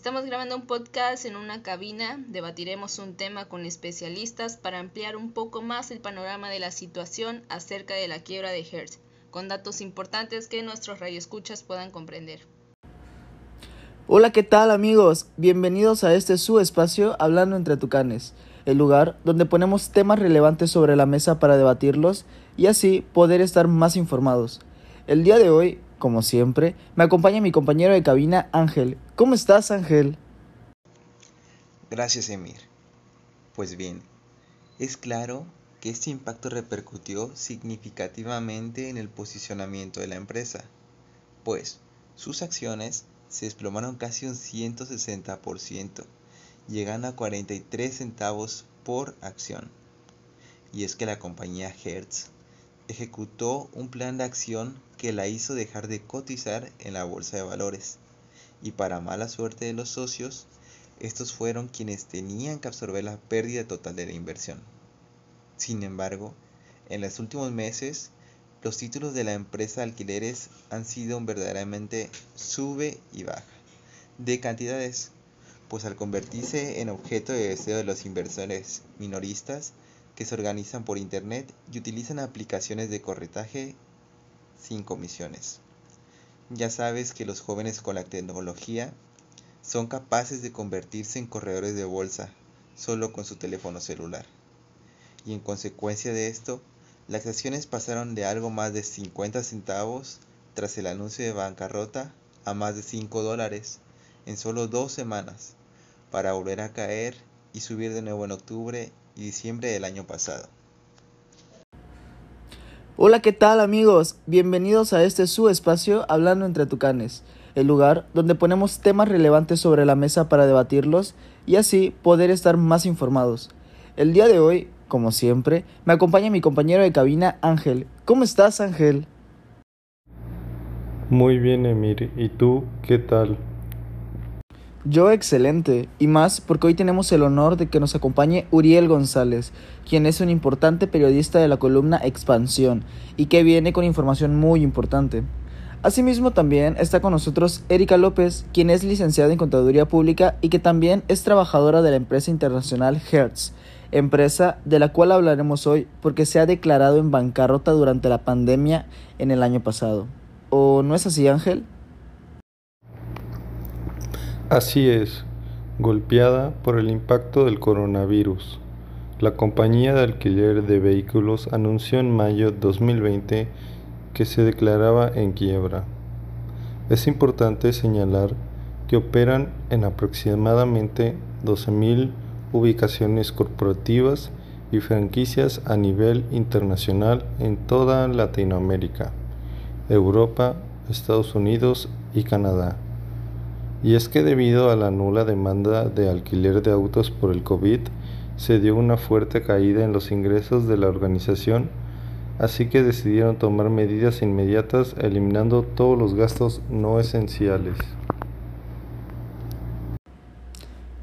Estamos grabando un podcast en una cabina, debatiremos un tema con especialistas para ampliar un poco más el panorama de la situación acerca de la quiebra de Hertz, con datos importantes que nuestros radioescuchas puedan comprender. Hola, ¿qué tal amigos? Bienvenidos a este su espacio Hablando entre Tucanes, el lugar donde ponemos temas relevantes sobre la mesa para debatirlos y así poder estar más informados. El día de hoy, como siempre, me acompaña mi compañero de cabina Ángel. ¿Cómo estás Ángel? Gracias Emir. Pues bien, es claro que este impacto repercutió significativamente en el posicionamiento de la empresa, pues sus acciones se desplomaron casi un 160%, llegando a 43 centavos por acción. Y es que la compañía Hertz ejecutó un plan de acción que la hizo dejar de cotizar en la bolsa de valores. Y para mala suerte de los socios, estos fueron quienes tenían que absorber la pérdida total de la inversión. Sin embargo, en los últimos meses, los títulos de la empresa de alquileres han sido verdaderamente sube y baja de cantidades, pues al convertirse en objeto de deseo de los inversores minoristas que se organizan por internet y utilizan aplicaciones de corretaje sin comisiones. Ya sabes que los jóvenes con la tecnología son capaces de convertirse en corredores de bolsa solo con su teléfono celular. Y en consecuencia de esto, las acciones pasaron de algo más de 50 centavos tras el anuncio de bancarrota a más de 5 dólares en solo dos semanas, para volver a caer y subir de nuevo en octubre y diciembre del año pasado. Hola, ¿qué tal amigos? Bienvenidos a este su espacio Hablando entre Tucanes, el lugar donde ponemos temas relevantes sobre la mesa para debatirlos y así poder estar más informados. El día de hoy como siempre, me acompaña mi compañero de cabina Ángel. ¿Cómo estás Ángel? Muy bien Emir, ¿y tú qué tal? Yo excelente, y más porque hoy tenemos el honor de que nos acompañe Uriel González, quien es un importante periodista de la columna Expansión y que viene con información muy importante. Asimismo también está con nosotros Erika López, quien es licenciada en Contaduría Pública y que también es trabajadora de la empresa internacional Hertz, empresa de la cual hablaremos hoy porque se ha declarado en bancarrota durante la pandemia en el año pasado. ¿O no es así, Ángel? Así es, golpeada por el impacto del coronavirus. La compañía de alquiler de vehículos anunció en mayo 2020 que se declaraba en quiebra. Es importante señalar que operan en aproximadamente 12.000 ubicaciones corporativas y franquicias a nivel internacional en toda Latinoamérica, Europa, Estados Unidos y Canadá. Y es que debido a la nula demanda de alquiler de autos por el COVID, se dio una fuerte caída en los ingresos de la organización, así que decidieron tomar medidas inmediatas eliminando todos los gastos no esenciales.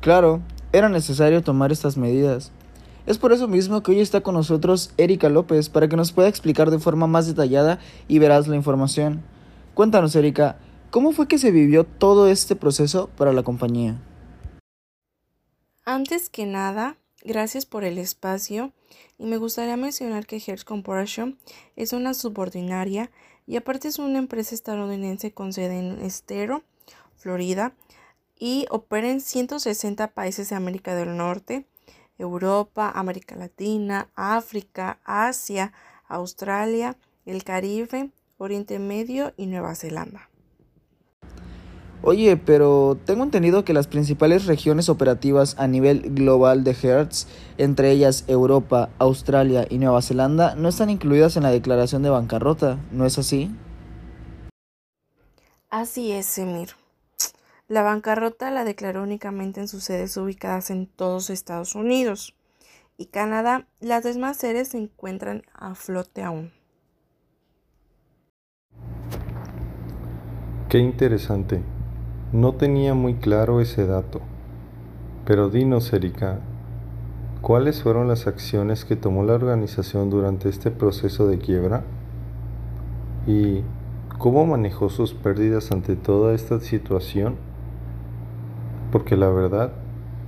Claro, era necesario tomar estas medidas. Es por eso mismo que hoy está con nosotros Erika López para que nos pueda explicar de forma más detallada y verás la información. Cuéntanos, Erika, ¿cómo fue que se vivió todo este proceso para la compañía? Antes que nada, gracias por el espacio y me gustaría mencionar que Hertz Corporation es una subordinaria y aparte es una empresa estadounidense con sede en Estero, Florida, y opera en 160 países de América del Norte, Europa, América Latina, África, Asia, Australia, el Caribe, Oriente Medio y Nueva Zelanda. Oye, pero tengo entendido que las principales regiones operativas a nivel global de Hertz, entre ellas Europa, Australia y Nueva Zelanda, no están incluidas en la declaración de bancarrota, ¿no es así? Así es, Emir. La bancarrota la declaró únicamente en sus sedes ubicadas en todos Estados Unidos y Canadá. Las demás sedes se encuentran a flote aún. Qué interesante. No tenía muy claro ese dato. Pero dinos, Erika, ¿cuáles fueron las acciones que tomó la organización durante este proceso de quiebra? ¿Y cómo manejó sus pérdidas ante toda esta situación? porque la verdad,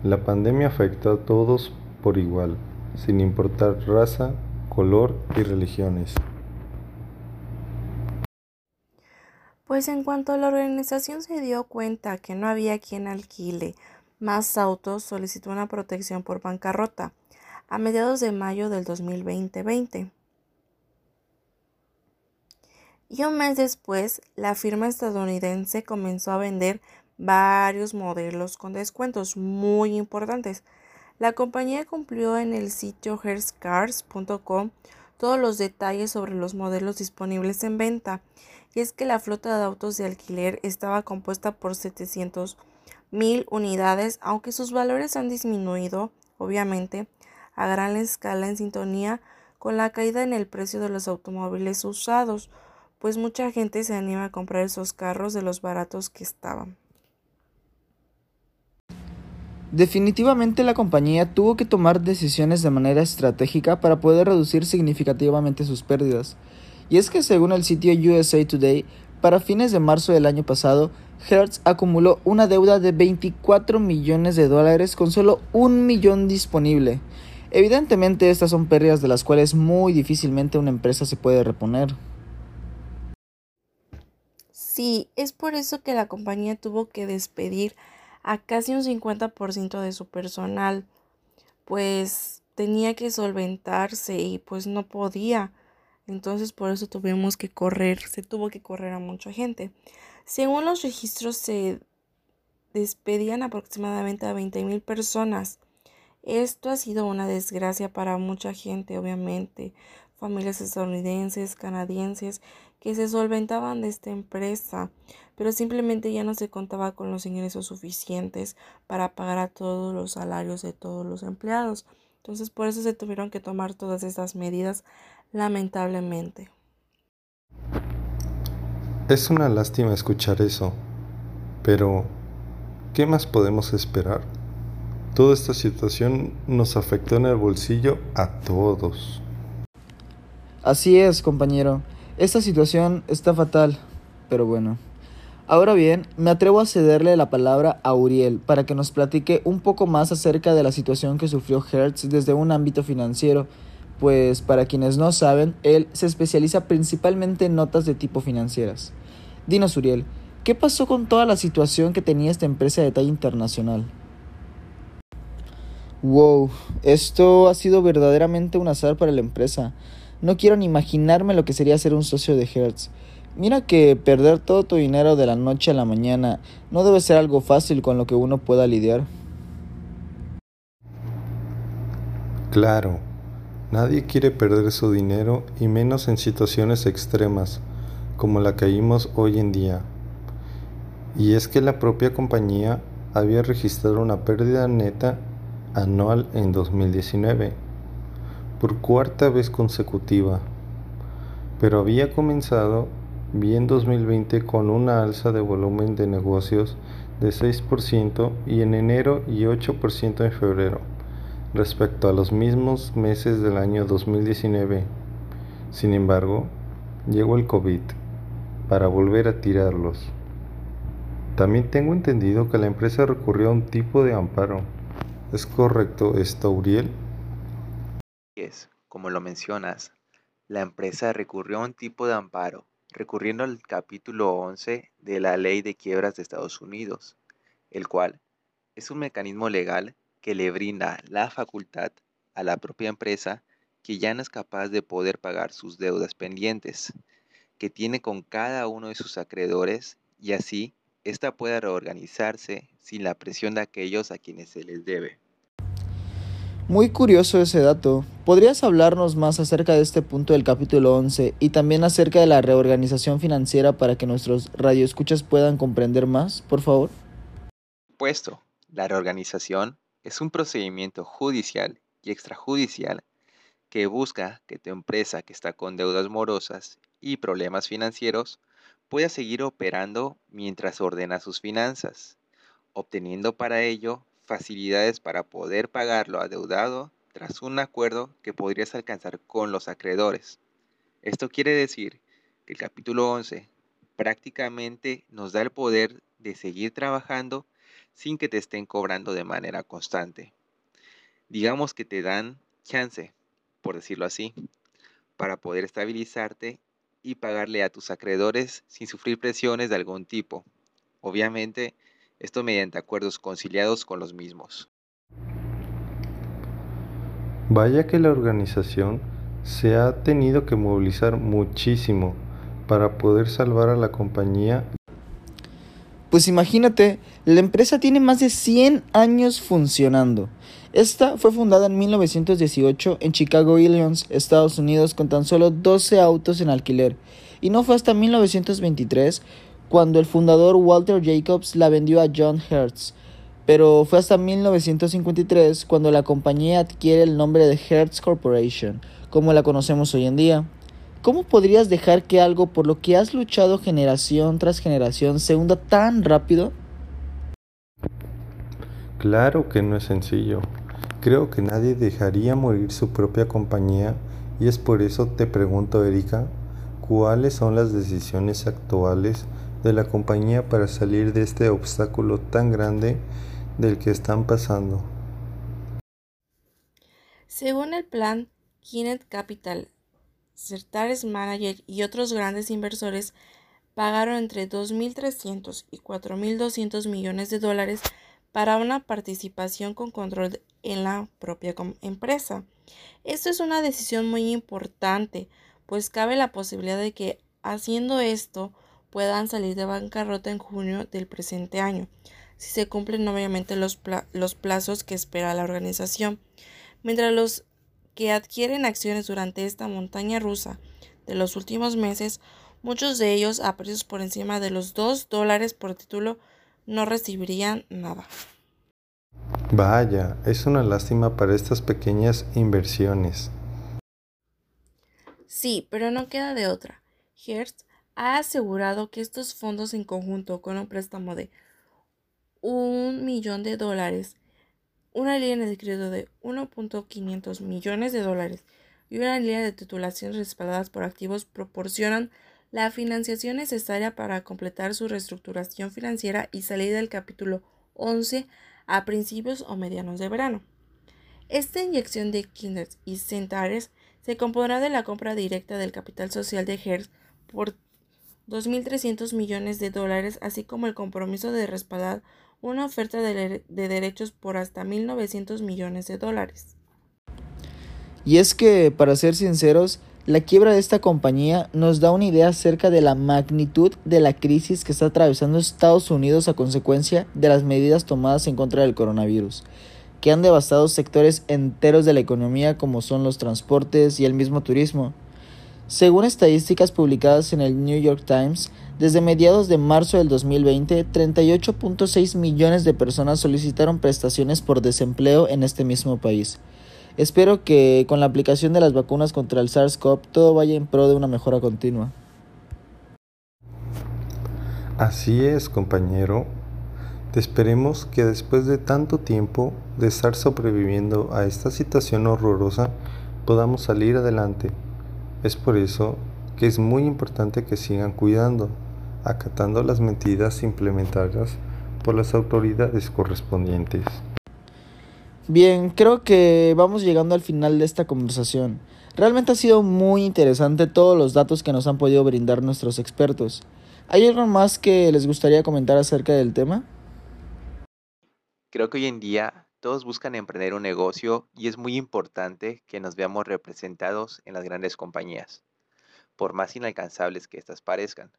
la pandemia afectó a todos por igual, sin importar raza, color y religiones. Pues en cuanto la organización se dio cuenta que no había quien alquile más autos, solicitó una protección por bancarrota a mediados de mayo del 2020. Y un mes después, la firma estadounidense comenzó a vender varios modelos con descuentos muy importantes. La compañía cumplió en el sitio hertzcars.com todos los detalles sobre los modelos disponibles en venta. Y es que la flota de autos de alquiler estaba compuesta por 700 mil unidades, aunque sus valores han disminuido, obviamente, a gran escala en sintonía con la caída en el precio de los automóviles usados pues mucha gente se anima a comprar esos carros de los baratos que estaban. Definitivamente la compañía tuvo que tomar decisiones de manera estratégica para poder reducir significativamente sus pérdidas. Y es que según el sitio USA Today, para fines de marzo del año pasado, Hertz acumuló una deuda de 24 millones de dólares con solo un millón disponible. Evidentemente estas son pérdidas de las cuales muy difícilmente una empresa se puede reponer. Sí, es por eso que la compañía tuvo que despedir a casi un 50% de su personal, pues tenía que solventarse y pues no podía. Entonces por eso tuvimos que correr, se tuvo que correr a mucha gente. Según los registros se despedían aproximadamente a 20 mil personas. Esto ha sido una desgracia para mucha gente, obviamente, familias estadounidenses, canadienses que se solventaban de esta empresa, pero simplemente ya no se contaba con los ingresos suficientes para pagar a todos los salarios de todos los empleados. Entonces por eso se tuvieron que tomar todas estas medidas, lamentablemente. Es una lástima escuchar eso, pero ¿qué más podemos esperar? Toda esta situación nos afectó en el bolsillo a todos. Así es, compañero. Esta situación está fatal, pero bueno. Ahora bien, me atrevo a cederle la palabra a Uriel para que nos platique un poco más acerca de la situación que sufrió Hertz desde un ámbito financiero, pues para quienes no saben, él se especializa principalmente en notas de tipo financieras. Dinos Uriel, ¿qué pasó con toda la situación que tenía esta empresa de talla internacional? Wow, esto ha sido verdaderamente un azar para la empresa. No quiero ni imaginarme lo que sería ser un socio de Hertz. Mira que perder todo tu dinero de la noche a la mañana no debe ser algo fácil con lo que uno pueda lidiar. Claro, nadie quiere perder su dinero y menos en situaciones extremas como la que vimos hoy en día. Y es que la propia compañía había registrado una pérdida neta anual en 2019 por cuarta vez consecutiva, pero había comenzado bien 2020 con una alza de volumen de negocios de 6% y en enero y 8% en febrero, respecto a los mismos meses del año 2019. Sin embargo, llegó el COVID para volver a tirarlos. También tengo entendido que la empresa recurrió a un tipo de amparo. ¿Es correcto esto, Uriel? Como lo mencionas, la empresa recurrió a un tipo de amparo, recurriendo al capítulo 11 de la Ley de Quiebras de Estados Unidos, el cual es un mecanismo legal que le brinda la facultad a la propia empresa que ya no es capaz de poder pagar sus deudas pendientes, que tiene con cada uno de sus acreedores y así ésta pueda reorganizarse sin la presión de aquellos a quienes se les debe. Muy curioso ese dato. ¿Podrías hablarnos más acerca de este punto del capítulo 11 y también acerca de la reorganización financiera para que nuestros radioescuchas puedan comprender más, por favor? Puesto, la reorganización es un procedimiento judicial y extrajudicial que busca que tu empresa que está con deudas morosas y problemas financieros pueda seguir operando mientras ordena sus finanzas, obteniendo para ello facilidades para poder pagar lo adeudado tras un acuerdo que podrías alcanzar con los acreedores. Esto quiere decir que el capítulo 11 prácticamente nos da el poder de seguir trabajando sin que te estén cobrando de manera constante. Digamos que te dan chance, por decirlo así, para poder estabilizarte y pagarle a tus acreedores sin sufrir presiones de algún tipo. Obviamente, esto mediante acuerdos conciliados con los mismos. Vaya que la organización se ha tenido que movilizar muchísimo para poder salvar a la compañía. Pues imagínate, la empresa tiene más de 100 años funcionando esta fue fundada en 1918 en Chicago, Illinois, Estados Unidos, con tan solo 12 autos en alquiler, y no fue hasta 1923 cuando el fundador Walter Jacobs la vendió a John Hertz, pero fue hasta 1953 cuando la compañía adquiere el nombre de Hertz Corporation, como la conocemos hoy en día. ¿Cómo podrías dejar que algo por lo que has luchado generación tras generación se hunda tan rápido? Claro que no es sencillo. Creo que nadie dejaría morir su propia compañía y es por eso te pregunto, Erika, ¿cuáles son las decisiones actuales de la compañía para salir de este obstáculo tan grande del que están pasando? Según el plan Kinet Capital, Certares Manager y otros grandes inversores pagaron entre 2.300 y 4.200 millones de dólares para una participación con control en la propia empresa. Esto es una decisión muy importante, pues cabe la posibilidad de que haciendo esto puedan salir de bancarrota en junio del presente año, si se cumplen obviamente los, los plazos que espera la organización. Mientras los que adquieren acciones durante esta montaña rusa de los últimos meses, muchos de ellos a precios por encima de los 2 dólares por título, no recibirían nada. Vaya, es una lástima para estas pequeñas inversiones. Sí, pero no queda de otra. Hertz ha asegurado que estos fondos en conjunto con un préstamo de un millón de dólares, una línea de crédito de 1.500 millones de dólares y una línea de titulaciones respaldadas por activos proporcionan la financiación necesaria para completar su reestructuración financiera y salir del capítulo 11 a principios o medianos de verano. Esta inyección de Kinders y Centares se compondrá de la compra directa del capital social de Hertz por 2.300 millones de dólares, así como el compromiso de respaldar una oferta de, de derechos por hasta 1.900 millones de dólares. Y es que, para ser sinceros, la quiebra de esta compañía nos da una idea acerca de la magnitud de la crisis que está atravesando Estados Unidos a consecuencia de las medidas tomadas en contra del coronavirus, que han devastado sectores enteros de la economía como son los transportes y el mismo turismo. Según estadísticas publicadas en el New York Times, desde mediados de marzo del 2020, 38.6 millones de personas solicitaron prestaciones por desempleo en este mismo país. Espero que con la aplicación de las vacunas contra el SARS-CoV todo vaya en pro de una mejora continua. Así es, compañero. Te esperemos que después de tanto tiempo de estar sobreviviendo a esta situación horrorosa, podamos salir adelante. Es por eso que es muy importante que sigan cuidando, acatando las medidas implementadas por las autoridades correspondientes. Bien, creo que vamos llegando al final de esta conversación. Realmente ha sido muy interesante todos los datos que nos han podido brindar nuestros expertos. ¿Hay algo más que les gustaría comentar acerca del tema? Creo que hoy en día todos buscan emprender un negocio y es muy importante que nos veamos representados en las grandes compañías, por más inalcanzables que éstas parezcan.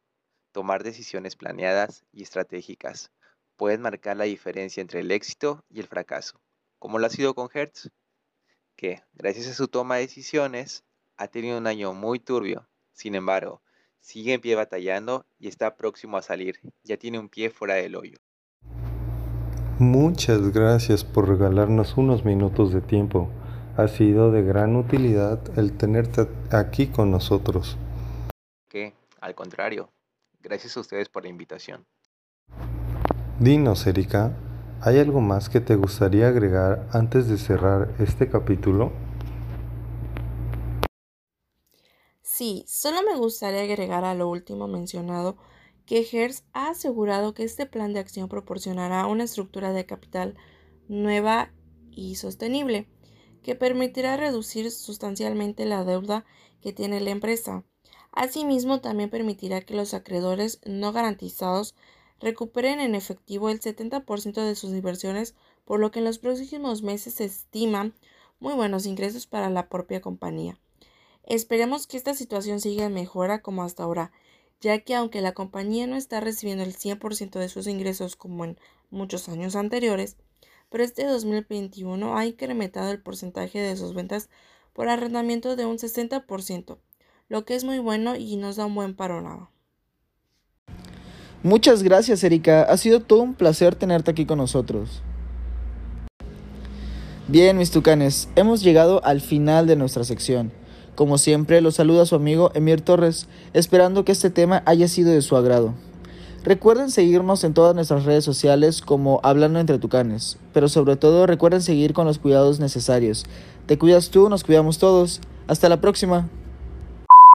Tomar decisiones planeadas y estratégicas pueden marcar la diferencia entre el éxito y el fracaso como lo ha sido con Hertz, que gracias a su toma de decisiones ha tenido un año muy turbio. Sin embargo, sigue en pie batallando y está próximo a salir. Ya tiene un pie fuera del hoyo. Muchas gracias por regalarnos unos minutos de tiempo. Ha sido de gran utilidad el tenerte aquí con nosotros. Que, al contrario, gracias a ustedes por la invitación. Dinos, Erika, ¿Hay algo más que te gustaría agregar antes de cerrar este capítulo? Sí, solo me gustaría agregar a lo último mencionado que Hertz ha asegurado que este plan de acción proporcionará una estructura de capital nueva y sostenible, que permitirá reducir sustancialmente la deuda que tiene la empresa. Asimismo, también permitirá que los acreedores no garantizados recuperen en efectivo el 70% de sus inversiones, por lo que en los próximos meses se estiman muy buenos ingresos para la propia compañía. Esperemos que esta situación siga en mejora como hasta ahora, ya que aunque la compañía no está recibiendo el 100% de sus ingresos como en muchos años anteriores, pero este 2021 ha incrementado el porcentaje de sus ventas por arrendamiento de un 60%, lo que es muy bueno y nos da un buen panorama. Muchas gracias, Erika. Ha sido todo un placer tenerte aquí con nosotros. Bien, mis tucanes, hemos llegado al final de nuestra sección. Como siempre, los saluda su amigo Emir Torres, esperando que este tema haya sido de su agrado. Recuerden seguirnos en todas nuestras redes sociales como Hablando entre Tucanes, pero sobre todo recuerden seguir con los cuidados necesarios. Te cuidas tú, nos cuidamos todos. Hasta la próxima.